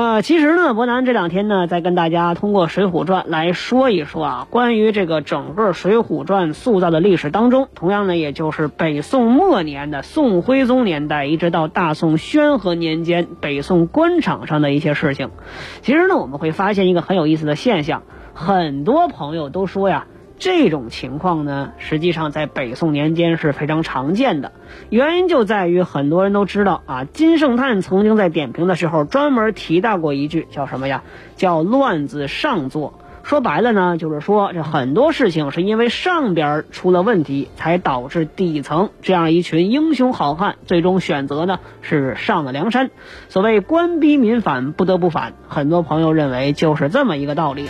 呃，其实呢，博南这两天呢，在跟大家通过《水浒传》来说一说啊，关于这个整个《水浒传》塑造的历史当中，同样呢，也就是北宋末年的宋徽宗年代，一直到大宋宣和年间北宋官场上的一些事情。其实呢，我们会发现一个很有意思的现象，很多朋友都说呀。这种情况呢，实际上在北宋年间是非常常见的。原因就在于很多人都知道啊，金圣叹曾经在点评的时候专门提到过一句，叫什么呀？叫“乱子上作”。说白了呢，就是说这很多事情是因为上边出了问题，才导致底层这样一群英雄好汉最终选择呢是上了梁山。所谓官逼民反，不得不反。很多朋友认为就是这么一个道理。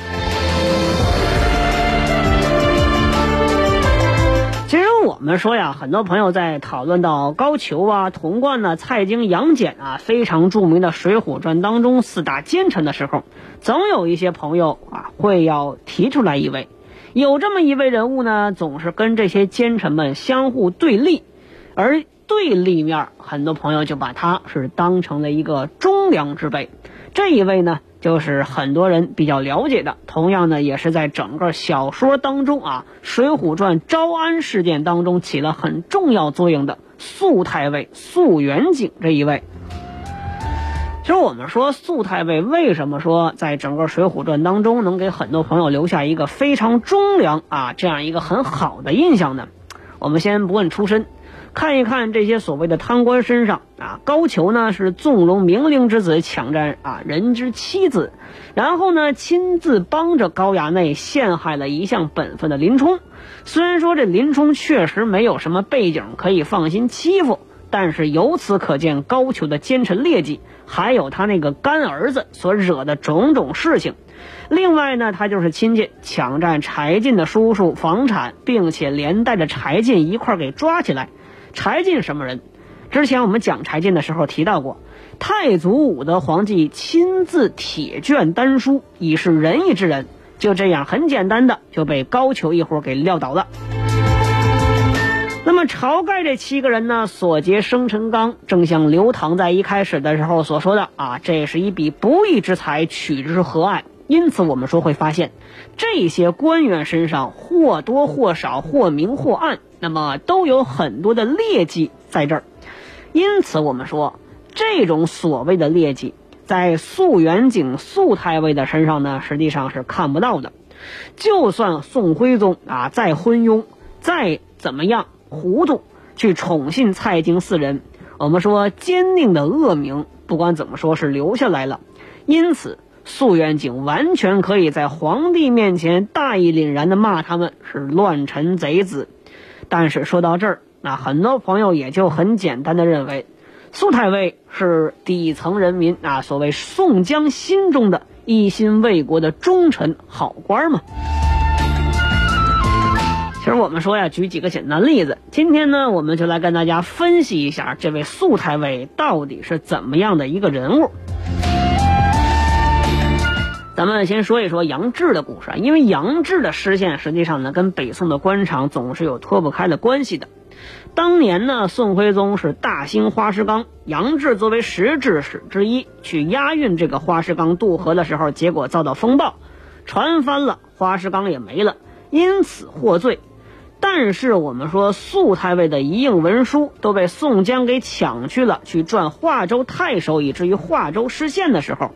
我们说呀，很多朋友在讨论到高俅啊、童贯呢、蔡京、杨戬啊，非常著名的《水浒传》当中四大奸臣的时候，总有一些朋友啊会要提出来一位，有这么一位人物呢，总是跟这些奸臣们相互对立，而对立面，很多朋友就把他是当成了一个忠良之辈。这一位呢？就是很多人比较了解的，同样呢，也是在整个小说当中啊，《水浒传》招安事件当中起了很重要作用的肃太尉肃元景这一位。其实我们说肃太尉为什么说在整个《水浒传》当中能给很多朋友留下一个非常忠良啊这样一个很好的印象呢？我们先不问出身。看一看这些所谓的贪官身上啊，高俅呢是纵容明灵之子抢占啊人之妻子，然后呢亲自帮着高衙内陷害了一向本分的林冲。虽然说这林冲确实没有什么背景可以放心欺负，但是由此可见高俅的奸臣劣迹，还有他那个干儿子所惹的种种事情。另外呢，他就是亲戚抢占柴进的叔叔房产，并且连带着柴进一块给抓起来。柴进什么人？之前我们讲柴进的时候提到过，太祖武德皇帝亲自铁卷丹书，以示仁义之人。就这样，很简单的就被高俅一伙给撂倒了。那么晁盖这七个人呢，所劫生辰纲，正像刘唐在一开始的时候所说的啊，这是一笔不义之财，取之何爱？因此，我们说会发现，这些官员身上或多或少、或明或暗。那么都有很多的劣迹在这儿，因此我们说，这种所谓的劣迹，在肃元景肃太尉的身上呢，实际上是看不到的。就算宋徽宗啊再昏庸，再怎么样糊涂，去宠信蔡京四人，我们说坚定的恶名，不管怎么说是留下来了。因此，肃元景完全可以在皇帝面前大义凛然的骂他们是乱臣贼子。但是说到这儿，那很多朋友也就很简单的认为，苏太尉是底层人民啊，所谓宋江心中的一心为国的忠臣好官嘛。其实我们说呀，举几个简单例子，今天呢，我们就来跟大家分析一下这位苏太尉到底是怎么样的一个人物。咱们先说一说杨志的故事啊，因为杨志的失陷实际上呢，跟北宋的官场总是有脱不开的关系的。当年呢，宋徽宗是大兴花石纲，杨志作为实质使之一，去押运这个花石纲渡河的时候，结果遭到风暴，船翻了，花石纲也没了，因此获罪。但是我们说，肃太尉的一应文书都被宋江给抢去了，去转华州太守，以至于华州失陷的时候。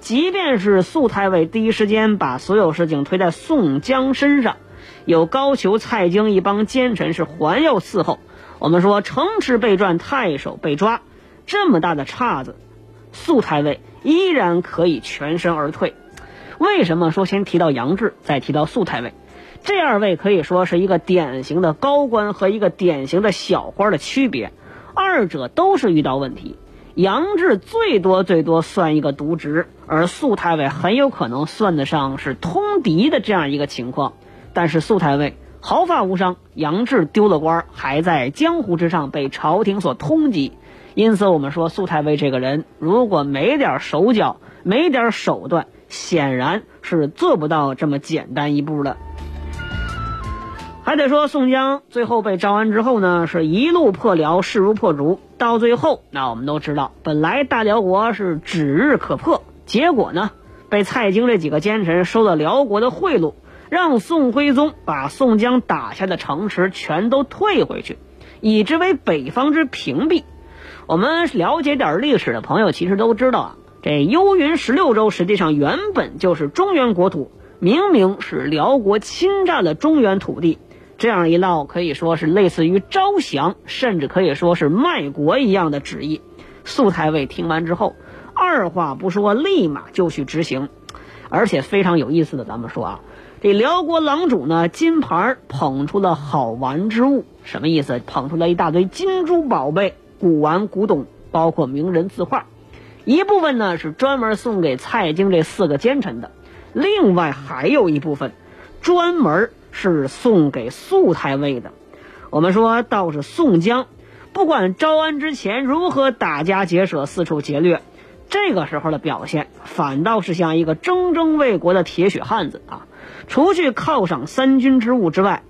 即便是肃太尉第一时间把所有事情推在宋江身上，有高俅、蔡京一帮奸臣是环绕伺候。我们说城池被转，太守被抓，这么大的岔子，肃太尉依然可以全身而退。为什么说先提到杨志，再提到肃太尉？这二位可以说是一个典型的高官和一个典型的小官的区别，二者都是遇到问题。杨志最多最多算一个渎职，而肃太尉很有可能算得上是通敌的这样一个情况。但是肃太尉毫发无伤，杨志丢了官，还在江湖之上被朝廷所通缉。因此，我们说肃太尉这个人，如果没点手脚，没点手段，显然是做不到这么简单一步的。还得说，宋江最后被招安之后呢，是一路破辽，势如破竹。到最后，那我们都知道，本来大辽国是指日可破，结果呢，被蔡京这几个奸臣收了辽国的贿赂，让宋徽宗把宋江打下的城池全都退回去，以之为北方之屏蔽。我们了解点历史的朋友，其实都知道啊，这幽云十六州实际上原本就是中原国土，明明是辽国侵占了中原土地。这样一闹，可以说是类似于招降，甚至可以说是卖国一样的旨意。肃太尉听完之后，二话不说，立马就去执行。而且非常有意思的，咱们说啊，这辽国郎主呢，金牌捧出了好玩之物，什么意思？捧出来一大堆金珠宝贝、古玩古董，包括名人字画。一部分呢是专门送给蔡京这四个奸臣的，另外还有一部分专门。是送给肃太尉的。我们说，倒是宋江，不管招安之前如何打家劫舍、四处劫掠，这个时候的表现反倒是像一个铮铮卫国的铁血汉子啊！除去犒赏三军之物之外，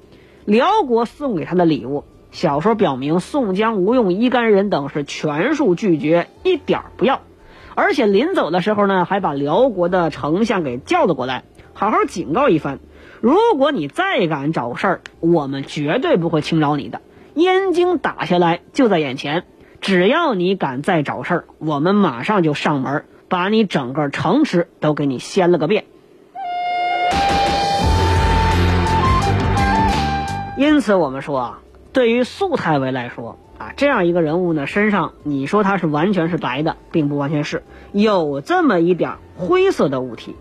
辽国送给他的礼物，小说表明宋江、吴用、一干人等是全数拒绝，一点不要。而且临走的时候呢，还把辽国的丞相给叫了过来，好好警告一番。如果你再敢找事儿，我们绝对不会轻饶你的。燕京打下来就在眼前，只要你敢再找事儿，我们马上就上门，把你整个城池都给你掀了个遍。因此，我们说啊，对于素太尉来说啊，这样一个人物呢，身上你说他是完全是白的，并不完全是，有这么一点灰色的物体。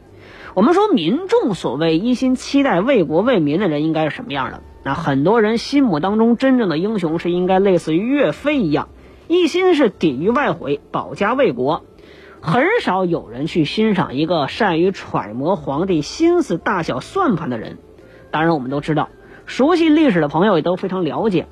我们说，民众所谓一心期待为国为民的人应该是什么样的？那很多人心目当中真正的英雄是应该类似于岳飞一样，一心是抵御外毁、保家卫国。很少有人去欣赏一个善于揣摩皇帝心思大小算盘的人。当然，我们都知道，熟悉历史的朋友也都非常了解，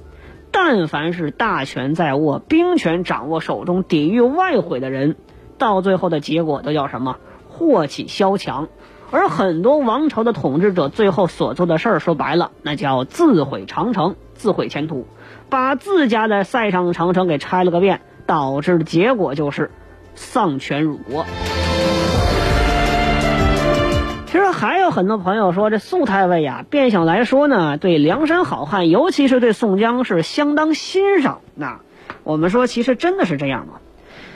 但凡是大权在握、兵权掌握手中、抵御外毁的人，到最后的结果都叫什么？祸起萧墙。而很多王朝的统治者最后所做的事儿，说白了，那叫自毁长城、自毁前途，把自家的塞上长城给拆了个遍，导致的结果就是丧权辱国。其实还有很多朋友说，这宋太尉呀，变相来说呢，对梁山好汉，尤其是对宋江是相当欣赏。那我们说，其实真的是这样吗？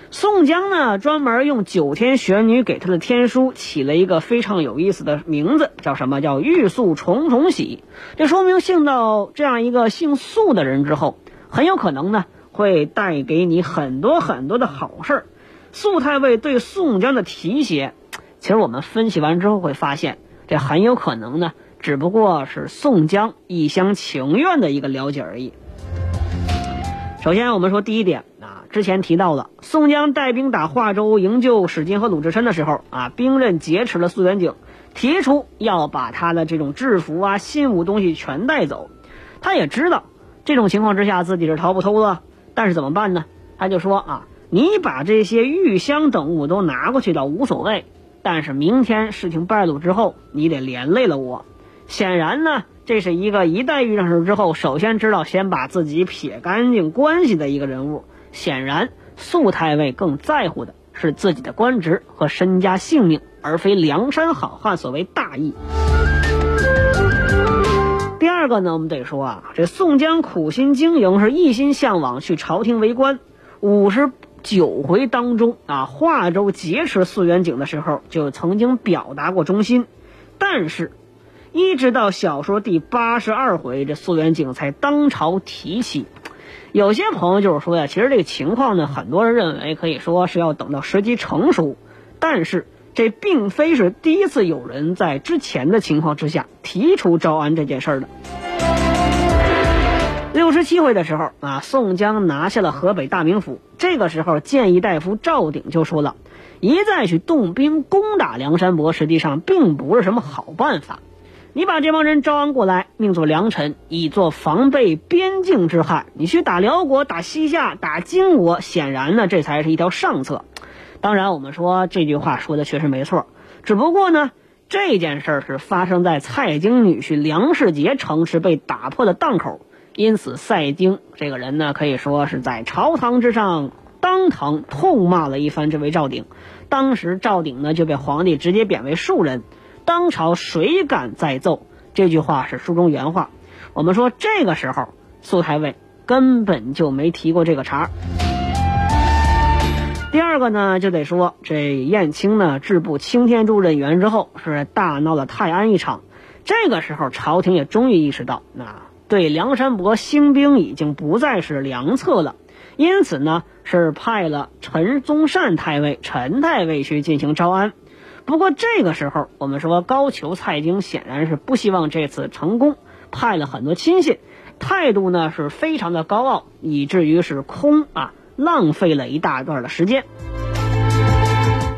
宋江呢，专门用九天玄女给他的天书起了一个非常有意思的名字，叫什么？叫玉素重重喜。这说明信到这样一个姓素的人之后，很有可能呢会带给你很多很多的好事儿。肃太尉对宋江的提携，其实我们分析完之后会发现，这很有可能呢，只不过是宋江一厢情愿的一个了解而已。首先，我们说第一点。之前提到了，宋江带兵打华州营救史进和鲁智深的时候啊，兵刃劫持了苏元景，提出要把他的这种制服啊、信物东西全带走。他也知道这种情况之下自己是逃不脱了，但是怎么办呢？他就说啊，你把这些玉香等物都拿过去倒无所谓，但是明天事情败露之后，你得连累了我。显然呢，这是一个一旦遇上事之后，首先知道先把自己撇干净关系的一个人物。显然，肃太尉更在乎的是自己的官职和身家性命，而非梁山好汉所谓大义。第二个呢，我们得说啊，这宋江苦心经营，是一心向往去朝廷为官。五十九回当中啊，华州劫持素元景的时候，就曾经表达过忠心，但是，一直到小说第八十二回，这素元景才当朝提起。有些朋友就是说呀，其实这个情况呢，很多人认为可以说是要等到时机成熟，但是这并非是第一次有人在之前的情况之下提出招安这件事儿的。六十七回的时候啊，宋江拿下了河北大名府。这个时候，谏议大夫赵鼎就说了，一再去动兵攻打梁山伯，实际上并不是什么好办法。你把这帮人招安过来，命做良臣，以作防备边境之害。你去打辽国、打西夏、打金国，显然呢，这才是一条上策。当然，我们说这句话说的确实没错，只不过呢，这件事是发生在蔡京女婿梁世杰城池被打破的档口。因此，蔡京这个人呢，可以说是在朝堂之上当堂痛骂了一番这位赵鼎。当时赵鼎呢就被皇帝直接贬为庶人，当朝谁敢再奏？这句话是书中原话。我们说这个时候，苏太尉根本就没提过这个茬。第二个呢，就得说这燕青呢制布青天柱任员之后，是大闹了泰安一场。这个时候，朝廷也终于意识到那。对梁山伯兴兵已经不再是良策了，因此呢，是派了陈宗善太尉、陈太尉去进行招安。不过这个时候，我们说高俅、蔡京显然是不希望这次成功，派了很多亲信，态度呢是非常的高傲，以至于是空啊，浪费了一大段的时间。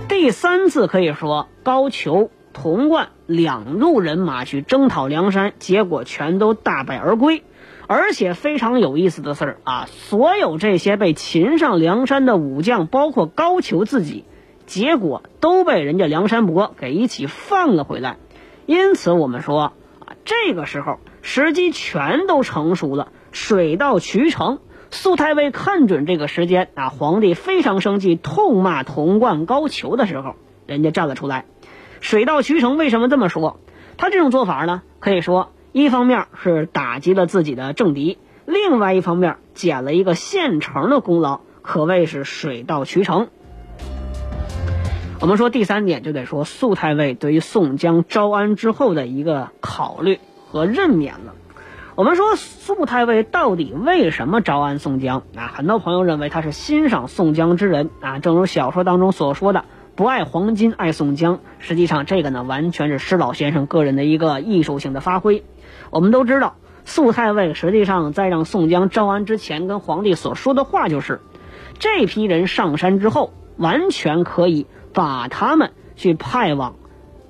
第三次可以说高俅。童贯两路人马去征讨梁山，结果全都大败而归。而且非常有意思的事儿啊，所有这些被擒上梁山的武将，包括高俅自己，结果都被人家梁山伯给一起放了回来。因此，我们说啊，这个时候时机全都成熟了，水到渠成。苏太尉看准这个时间啊，皇帝非常生气，痛骂童贯、高俅的时候，人家站了出来。水到渠成，为什么这么说？他这种做法呢，可以说一方面是打击了自己的政敌，另外一方面捡了一个现成的功劳，可谓是水到渠成。我们说第三点，就得说肃太尉对于宋江招安之后的一个考虑和任免了。我们说肃太尉到底为什么招安宋江啊？很多朋友认为他是欣赏宋江之人啊，正如小说当中所说的。不爱黄金，爱宋江。实际上，这个呢，完全是施老先生个人的一个艺术性的发挥。我们都知道，肃太尉实际上在让宋江招安之前，跟皇帝所说的话就是：这批人上山之后，完全可以把他们去派往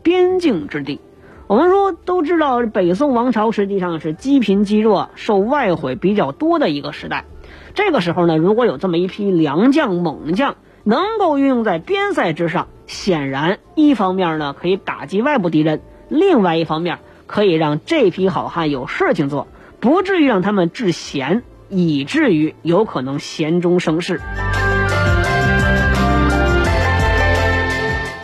边境之地。我们说都知道，北宋王朝实际上是积贫积弱、受外毁比较多的一个时代。这个时候呢，如果有这么一批良将猛将，能够运用在边塞之上，显然一方面呢可以打击外部敌人，另外一方面可以让这批好汉有事情做，不至于让他们致闲，以至于有可能闲中生事。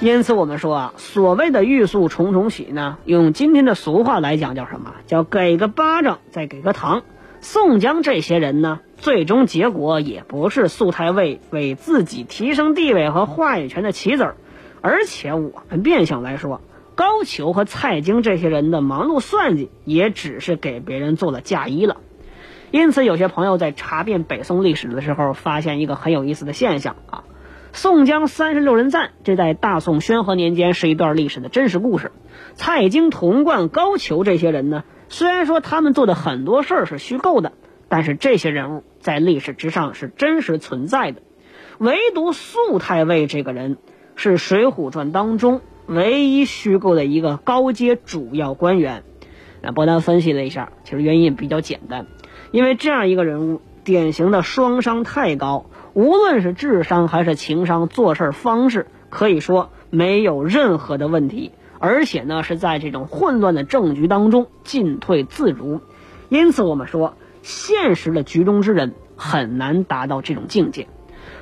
因此，我们说啊，所谓的欲速重重喜呢，用今天的俗话来讲叫什么？叫给个巴掌再给个糖。宋江这些人呢？最终结果也不是肃太尉为自己提升地位和话语权的棋子儿，而且我们变相来说，高俅和蔡京这些人的忙碌算计，也只是给别人做了嫁衣了。因此，有些朋友在查遍北宋历史的时候，发现一个很有意思的现象啊：宋江三十六人赞，这在大宋宣和年间是一段历史的真实故事。蔡京、童贯、高俅这些人呢，虽然说他们做的很多事儿是虚构的。但是这些人物在历史之上是真实存在的，唯独肃太尉这个人是《水浒传》当中唯一虚构的一个高阶主要官员。那伯南分析了一下，其实原因比较简单，因为这样一个人物，典型的双商太高，无论是智商还是情商，做事方式可以说没有任何的问题，而且呢是在这种混乱的政局当中进退自如。因此，我们说。现实的局中之人很难达到这种境界，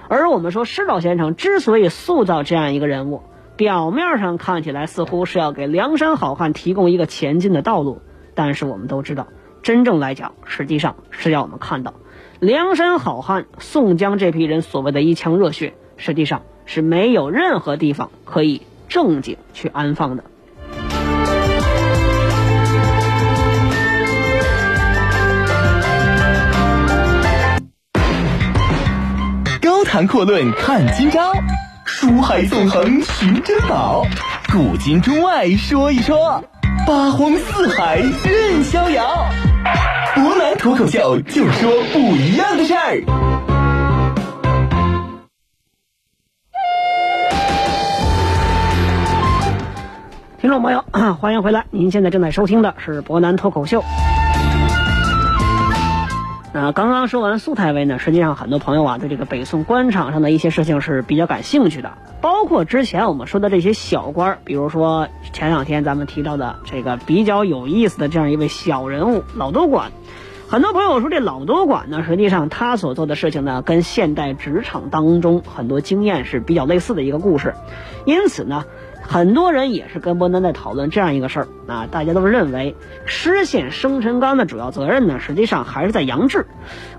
而我们说施老先生之所以塑造这样一个人物，表面上看起来似乎是要给梁山好汉提供一个前进的道路，但是我们都知道，真正来讲，实际上是要我们看到，梁山好汉宋江这批人所谓的一腔热血，实际上是没有任何地方可以正经去安放的。高谈阔论看今朝，书海纵横寻珍宝，古今中外说一说，八荒四海任逍遥。博南脱口秀就说不一样的事儿。听众朋友，欢迎回来！您现在正在收听的是博南脱口秀。那刚刚说完苏太尉呢，实际上很多朋友啊对这个北宋官场上的一些事情是比较感兴趣的，包括之前我们说的这些小官，比如说前两天咱们提到的这个比较有意思的这样一位小人物老多管。很多朋友说这老多管呢，实际上他所做的事情呢，跟现代职场当中很多经验是比较类似的一个故事，因此呢。很多人也是跟伯南在讨论这样一个事儿啊，大家都认为失陷生辰纲的主要责任呢，实际上还是在杨志，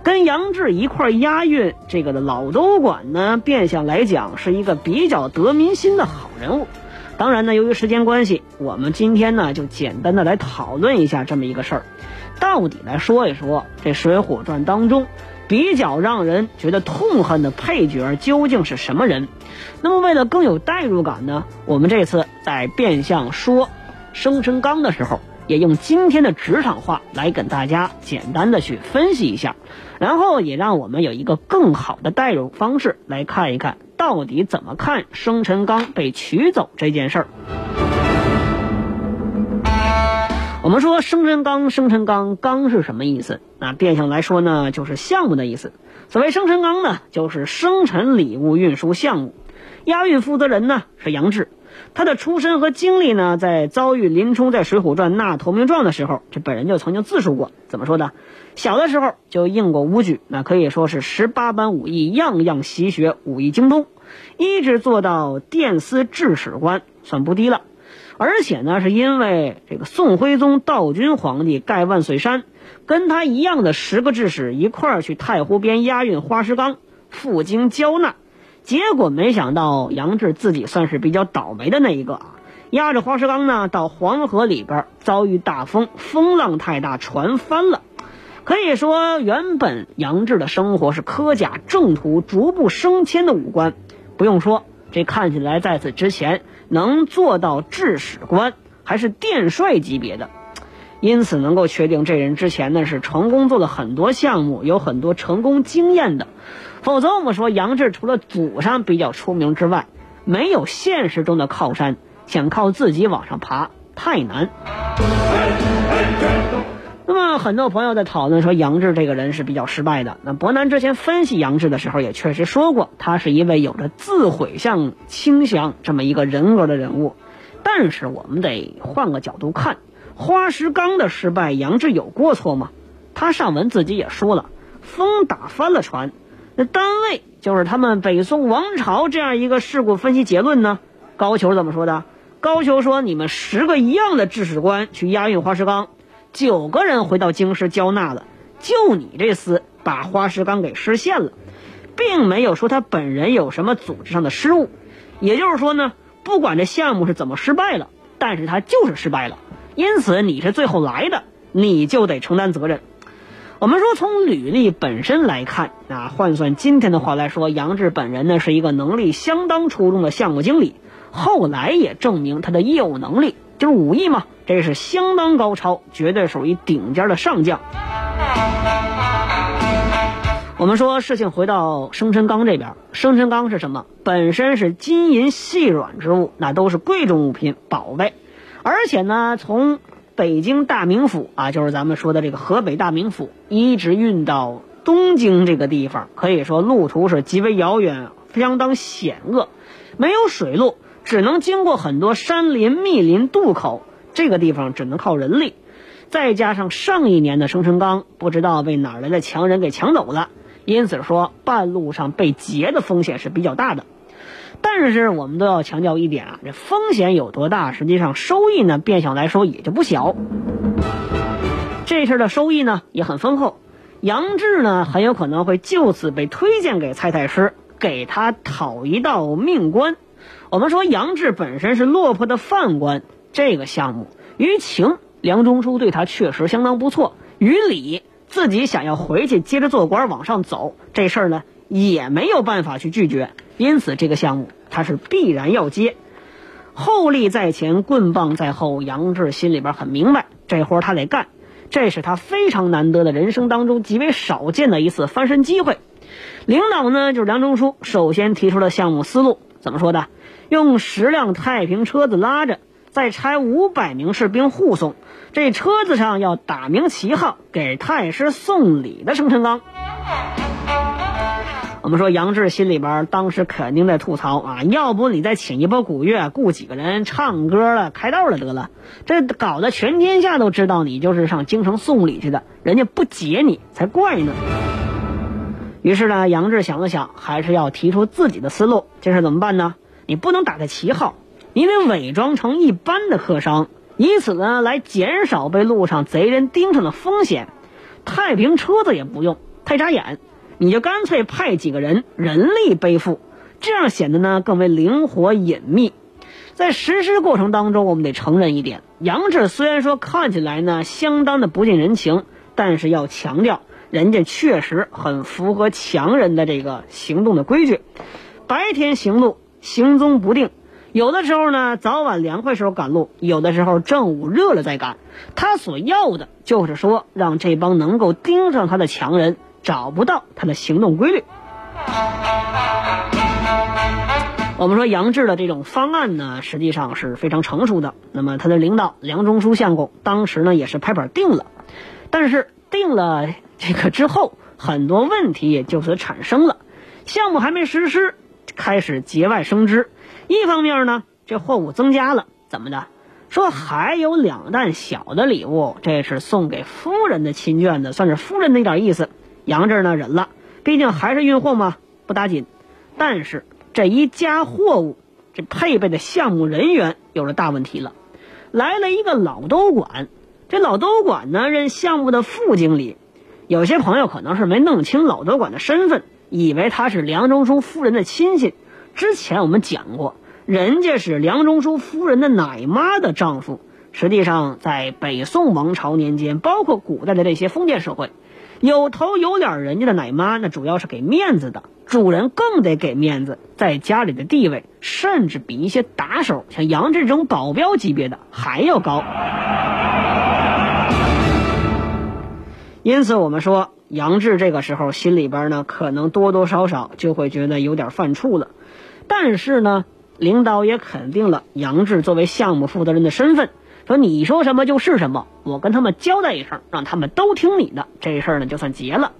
跟杨志一块押运这个的老都管呢，变相来讲是一个比较得民心的好人物。当然呢，由于时间关系，我们今天呢就简单的来讨论一下这么一个事儿，到底来说一说这《水浒传》当中。比较让人觉得痛恨的配角究竟是什么人？那么为了更有代入感呢，我们这次在变相说生辰纲的时候，也用今天的职场话来跟大家简单的去分析一下，然后也让我们有一个更好的代入方式来看一看到底怎么看生辰纲被取走这件事儿。我们说生辰纲，生辰纲，纲是什么意思？那变相来说呢，就是项目的意思。所谓生辰纲呢，就是生辰礼物运输项目。押运负责人呢是杨志，他的出身和经历呢，在遭遇林冲在《水浒传》纳投名状的时候，这本人就曾经自述过，怎么说的？小的时候就应过武举，那可以说是十八般武艺样样习学，武艺精通，一直做到殿司制史官，算不低了。而且呢，是因为这个宋徽宗道君皇帝盖万岁山，跟他一样的十个制使一块儿去太湖边押运花石纲，赴京交纳，结果没想到杨志自己算是比较倒霉的那一个啊，押着花石纲呢到黄河里边遭遇大风，风浪太大，船翻了。可以说，原本杨志的生活是科甲正途、逐步升迁的武官，不用说，这看起来在此之前。能做到制史官，还是殿帅级别的，因此能够确定这人之前呢是成功做了很多项目，有很多成功经验的。否则我们说杨志除了祖上比较出名之外，没有现实中的靠山，想靠自己往上爬太难。那么很多朋友在讨论说杨志这个人是比较失败的。那伯南之前分析杨志的时候也确实说过，他是一位有着自毁向倾向这么一个人格的人物。但是我们得换个角度看，花石纲的失败，杨志有过错吗？他上文自己也说了，风打翻了船，那单位就是他们北宋王朝这样一个事故分析结论呢？高俅怎么说的？高俅说：“你们十个一样的制史官去押运花石纲。”九个人回到京师交纳了，就你这厮把花石纲给失陷了，并没有说他本人有什么组织上的失误。也就是说呢，不管这项目是怎么失败了，但是他就是失败了。因此你是最后来的，你就得承担责任。我们说从履历本身来看，啊，换算今天的话来说，杨志本人呢是一个能力相当出众的项目经理，后来也证明他的业务能力。就是武艺嘛，这是相当高超，绝对属于顶尖的上将。我们说事情回到生辰纲这边，生辰纲是什么？本身是金银细软之物，那都是贵重物品、宝贝。而且呢，从北京大名府啊，就是咱们说的这个河北大名府，一直运到东京这个地方，可以说路途是极为遥远，相当险恶，没有水路。只能经过很多山林密林渡口，这个地方只能靠人力，再加上上一年的生辰纲不知道被哪来的强人给抢走了，因此说半路上被劫的风险是比较大的。但是我们都要强调一点啊，这风险有多大，实际上收益呢，变相来说也就不小。这事儿的收益呢也很丰厚，杨志呢很有可能会就此被推荐给蔡太师，给他讨一道命官。我们说杨志本身是落魄的犯官，这个项目于情梁中书对他确实相当不错，于理自己想要回去接着做官往上走，这事儿呢也没有办法去拒绝，因此这个项目他是必然要接。厚利在前，棍棒在后，杨志心里边很明白，这活他得干。这是他非常难得的人生当中极为少见的一次翻身机会。领导呢，就是梁中书，首先提出了项目思路，怎么说的？用十辆太平车子拉着，再差五百名士兵护送。这车子上要打明旗号，给太师送礼的生辰纲。我们说杨志心里边当时肯定在吐槽啊，要不你再请一波鼓乐，雇几个人唱歌了、开道了得了，这搞得全天下都知道你就是上京城送礼去的，人家不解你才怪呢。于是呢，杨志想了想，还是要提出自己的思路。这事怎么办呢？你不能打开旗号，你得伪装成一般的客商，以此呢来减少被路上贼人盯上的风险。太平车子也不用，太扎眼。你就干脆派几个人人力背负，这样显得呢更为灵活隐秘。在实施过程当中，我们得承认一点：杨志虽然说看起来呢相当的不近人情，但是要强调，人家确实很符合强人的这个行动的规矩。白天行路，行踪不定，有的时候呢早晚凉快时候赶路，有的时候正午热了再赶。他所要的就是说，让这帮能够盯上他的强人。找不到他的行动规律。我们说杨志的这种方案呢，实际上是非常成熟的。那么他的领导梁中书相公当时呢也是拍板定了，但是定了这个之后，很多问题也就此产生了。项目还没实施，开始节外生枝。一方面呢，这货物增加了，怎么的？说还有两担小的礼物，这是送给夫人的亲眷的，算是夫人的一点意思。杨志呢忍了，毕竟还是运货嘛，不打紧。但是这一加货物，这配备的项目人员有了大问题了。来了一个老都管，这老都管呢任项目的副经理。有些朋友可能是没弄清老德管的身份，以为他是梁中书夫人的亲戚。之前我们讲过，人家是梁中书夫人的奶妈的丈夫。实际上，在北宋王朝年间，包括古代的这些封建社会。有头有脸人家的奶妈，那主要是给面子的，主人更得给面子，在家里的地位甚至比一些打手，像杨志这种保镖级别的还要高。因此，我们说杨志这个时候心里边呢，可能多多少少就会觉得有点犯怵了。但是呢，领导也肯定了杨志作为项目负责人的身份。说你说什么就是什么，我跟他们交代一声，让他们都听你的，这事儿呢就算结了。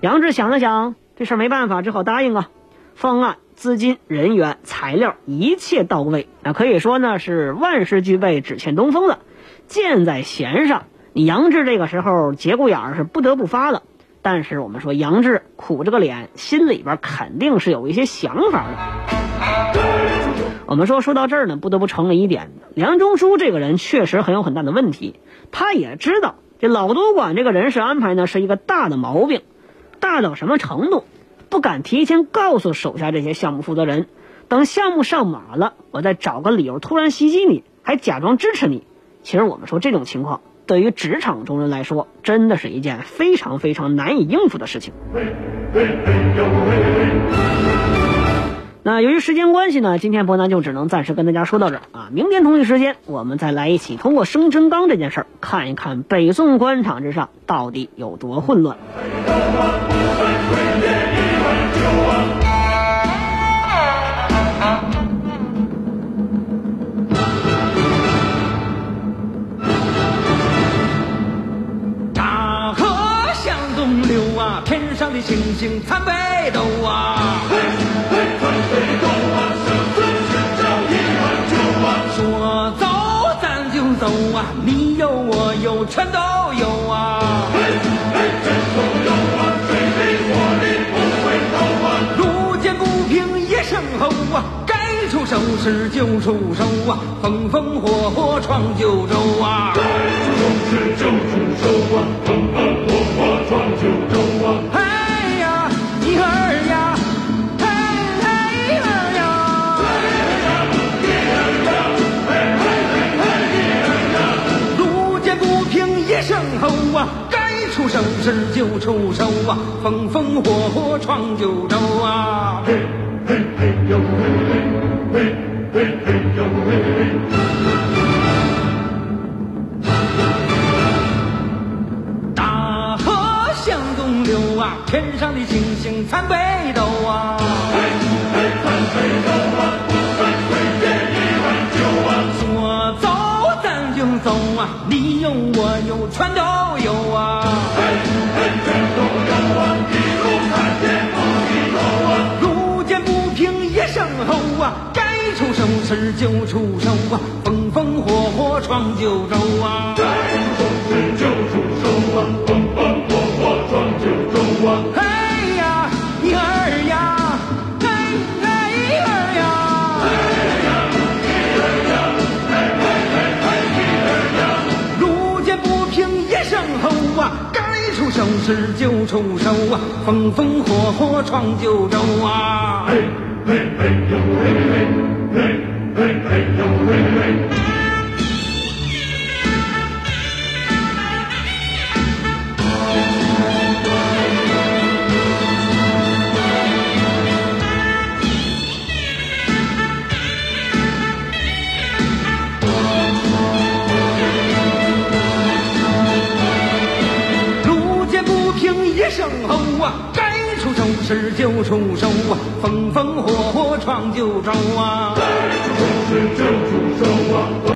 杨志想了想，这事儿没办法，只好答应啊。方案、资金、人员、材料一切到位，那可以说呢是万事俱备，只欠东风了。箭在弦上，杨志这个时候节骨眼儿是不得不发了。但是我们说杨志苦着个脸，心里边肯定是有一些想法的。我们说说到这儿呢，不得不承认一点，梁中书这个人确实很有很大的问题。他也知道这老督管这个人事安排呢是一个大的毛病，大到什么程度？不敢提前告诉手下这些项目负责人，等项目上马了，我再找个理由突然袭击你，还假装支持你。其实我们说这种情况，对于职场中人来说，真的是一件非常非常难以应付的事情。那由于时间关系呢，今天伯南就只能暂时跟大家说到这儿啊。明天同一时间，我们再来一起通过生辰纲这件事儿，看一看北宋官场之上到底有多混乱。天上的星星参北斗啊！嘿，嘿，参北斗啊，像孙行叫一碗酒啊！说走咱就走啊，你有我有全都有啊！嘿，嘿，全都有啊，水的火的不会偷啊！路见不平一声吼啊！出手时就出手啊，风风火火闯九州啊！该出手时就出手啊，风风火火闯九州、啊。生事就出手啊，风风火火闯九州啊！嘿，嘿，嘿呦嘿，嘿，嘿，嘿嘿呦嘿。大河向东流啊，天上的星星参北斗啊！嘿，嘿，参北斗啊，不分贵贱一碗酒啊。说走咱就走啊，你有我有全都。出手时就出手啊，风风火火闯九州啊。嘿呀，一儿呀，哎哎一儿呀，嘿嘿嘿嘿你儿呀路见不平一声吼啊，该出手时就出手啊，风风火火闯九州啊。ring, ring, ring, ring, ring, ring. 出手时就出手啊，风风火火闯九州啊。